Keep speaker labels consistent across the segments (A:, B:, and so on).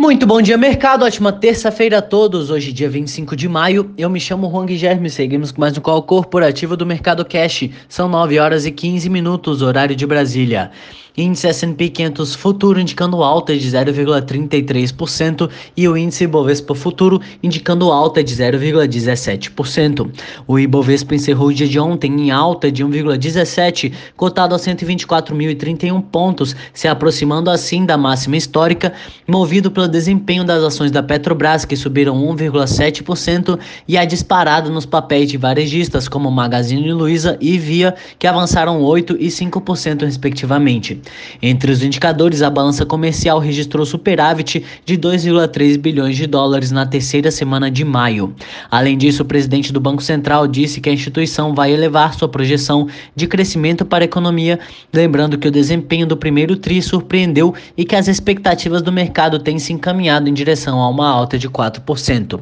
A: Muito bom dia, mercado. Ótima terça-feira a todos. Hoje, dia 25 de maio. Eu me chamo Juan Guilherme. Seguimos com mais um call corporativo do Mercado Cash. São 9 horas e 15 minutos, horário de Brasília. Índice S&P 500 futuro indicando alta de 0,33% e o índice Ibovespa futuro indicando alta de 0,17%. O Ibovespa encerrou o dia de ontem em alta de 1,17, cotado a 124.031 pontos, se aproximando assim da máxima histórica, movido pelo desempenho das ações da Petrobras que subiram 1,7% e a disparada nos papéis de varejistas como Magazine Luiza e Via, que avançaram 8 e 5% respectivamente. Entre os indicadores, a balança comercial registrou superávit de 2,3 bilhões de dólares na terceira semana de maio. Além disso, o presidente do Banco Central disse que a instituição vai elevar sua projeção de crescimento para a economia, lembrando que o desempenho do primeiro TRI surpreendeu e que as expectativas do mercado têm se encaminhado em direção a uma alta de 4%.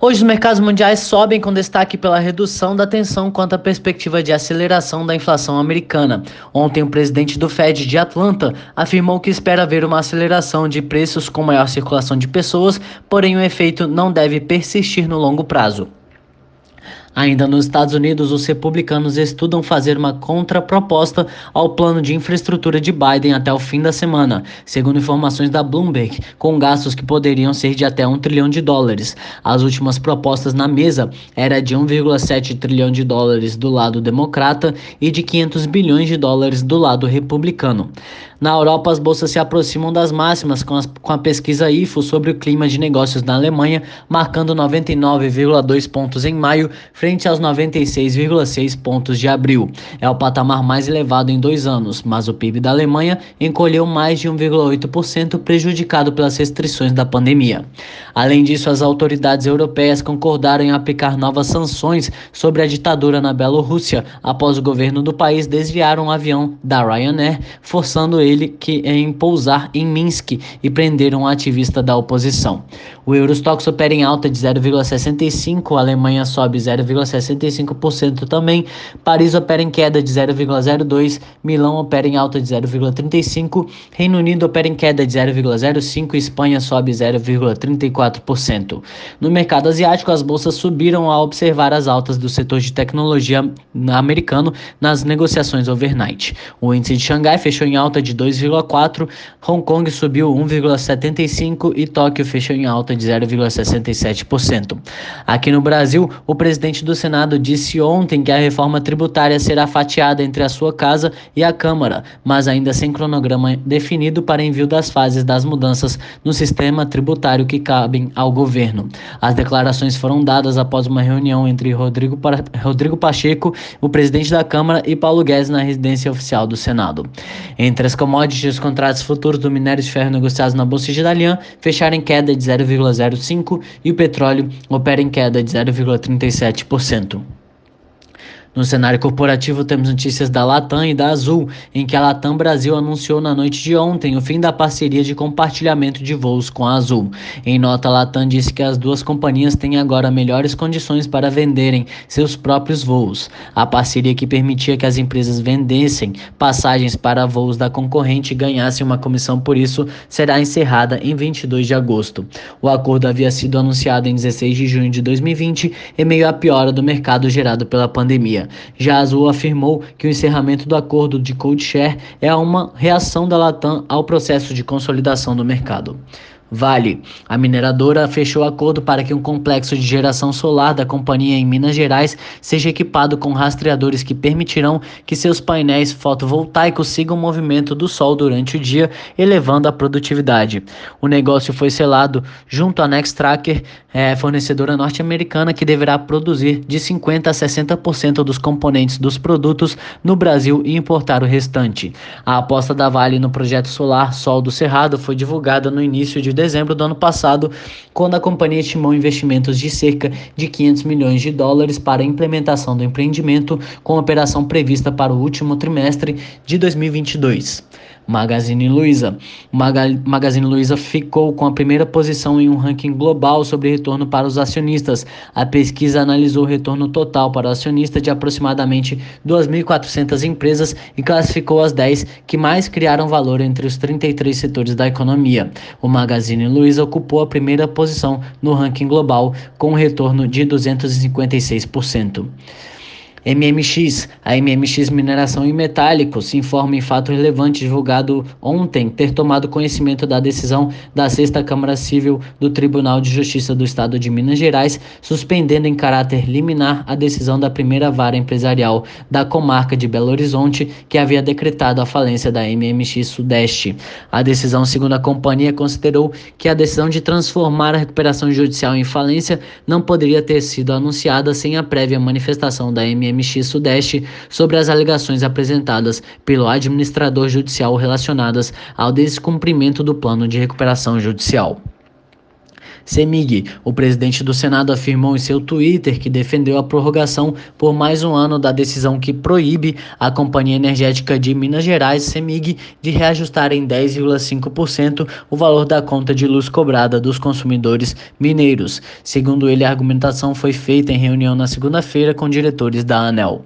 A: Hoje os mercados mundiais sobem com destaque pela redução da tensão quanto à perspectiva de aceleração da inflação americana. Ontem, o presidente do Fed de Atlanta afirmou que espera ver uma aceleração de preços com maior circulação de pessoas, porém o efeito não deve persistir no longo prazo. Ainda nos Estados Unidos, os republicanos estudam fazer uma contraproposta ao plano de infraestrutura de Biden até o fim da semana, segundo informações da Bloomberg, com gastos que poderiam ser de até um trilhão de dólares. As últimas propostas na mesa era de 1,7 trilhão de dólares do lado democrata e de 500 bilhões de dólares do lado republicano. Na Europa, as bolsas se aproximam das máximas com, as, com a pesquisa IFO sobre o clima de negócios na Alemanha, marcando 99,2 pontos em maio, frente aos 96,6 pontos de abril. É o patamar mais elevado em dois anos, mas o PIB da Alemanha encolheu mais de 1,8%, prejudicado pelas restrições da pandemia. Além disso, as autoridades europeias concordaram em aplicar novas sanções sobre a ditadura na Bielorrússia, após o governo do país desviar um avião da Ryanair, forçando ele que em pousar em Minsk e prender um ativista da oposição. O Eurostox opera em alta de 0,65, a Alemanha sobe 0,65% também, Paris opera em queda de 0,02, Milão opera em alta de 0,35, Reino Unido opera em queda de 0,05 e Espanha sobe 0,34%. No mercado asiático, as bolsas subiram ao observar as altas do setor de tecnologia americano nas negociações overnight. O índice de Xangai fechou em alta de 2,4, Hong Kong subiu 1,75 e Tóquio fechou em alta de 0,67%. Aqui no Brasil, o presidente do Senado disse ontem que a reforma tributária será fatiada entre a sua casa e a Câmara, mas ainda sem cronograma definido para envio das fases das mudanças no sistema tributário que cabem ao governo. As declarações foram dadas após uma reunião entre Rodrigo, pa Rodrigo Pacheco, o presidente da Câmara, e Paulo Guedes na residência oficial do Senado. Entre as commodities, os contratos futuros do minério de ferro negociados na Bolsa de Dalian fecharam em queda de 0,05 e o petróleo opera em queda de 0,37%. 7%. No cenário corporativo, temos notícias da Latam e da Azul, em que a Latam Brasil anunciou na noite de ontem o fim da parceria de compartilhamento de voos com a Azul. Em nota, a Latam disse que as duas companhias têm agora melhores condições para venderem seus próprios voos. A parceria que permitia que as empresas vendessem passagens para voos da concorrente e ganhassem uma comissão por isso será encerrada em 22 de agosto. O acordo havia sido anunciado em 16 de junho de 2020, em meio à piora do mercado gerado pela pandemia. Já a Azul afirmou que o encerramento do acordo de code share é uma reação da Latam ao processo de consolidação do mercado. Vale. A mineradora fechou acordo para que um complexo de geração solar da companhia em Minas Gerais seja equipado com rastreadores que permitirão que seus painéis fotovoltaicos sigam o movimento do sol durante o dia, elevando a produtividade. O negócio foi selado junto à Nextracker, é, fornecedora norte-americana que deverá produzir de 50 a 60% dos componentes dos produtos no Brasil e importar o restante. A aposta da Vale no projeto solar Sol do Cerrado foi divulgada no início de dezembro do ano passado, quando a companhia estimou investimentos de cerca de 500 milhões de dólares para a implementação do empreendimento, com operação prevista para o último trimestre de 2022. Magazine Luiza. O Magazine Luiza ficou com a primeira posição em um ranking global sobre retorno para os acionistas. A pesquisa analisou o retorno total para o acionista de aproximadamente 2.400 empresas e classificou as 10 que mais criaram valor entre os 33 setores da economia. O Magazine Luiza ocupou a primeira posição no ranking global com um retorno de 256%. MMX. A MMX Mineração e Metálicos informa em fato relevante divulgado ontem ter tomado conhecimento da decisão da Sexta Câmara Civil do Tribunal de Justiça do Estado de Minas Gerais, suspendendo em caráter liminar a decisão da primeira vara empresarial da comarca de Belo Horizonte, que havia decretado a falência da MMX Sudeste. A decisão, segundo a companhia, considerou que a decisão de transformar a recuperação judicial em falência não poderia ter sido anunciada sem a prévia manifestação da MMX MX Sudeste sobre as alegações apresentadas pelo administrador judicial relacionadas ao descumprimento do plano de recuperação judicial. Semig, o presidente do Senado, afirmou em seu Twitter que defendeu a prorrogação por mais um ano da decisão que proíbe a Companhia Energética de Minas Gerais, Semig, de reajustar em 10,5% o valor da conta de luz cobrada dos consumidores mineiros. Segundo ele, a argumentação foi feita em reunião na segunda-feira com diretores da ANEL.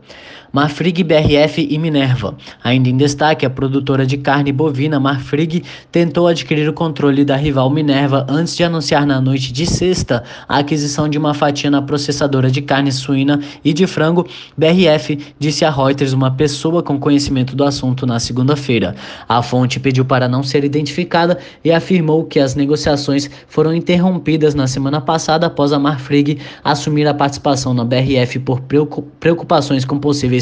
A: Marfrig BRF e Minerva. Ainda em destaque, a produtora de carne bovina Marfrig tentou adquirir o controle da rival Minerva antes de anunciar na noite de sexta a aquisição de uma fatia na processadora de carne suína e de frango. BRF disse a Reuters uma pessoa com conhecimento do assunto na segunda-feira. A fonte pediu para não ser identificada e afirmou que as negociações foram interrompidas na semana passada após a Marfrig assumir a participação na BRF por preocupações com possíveis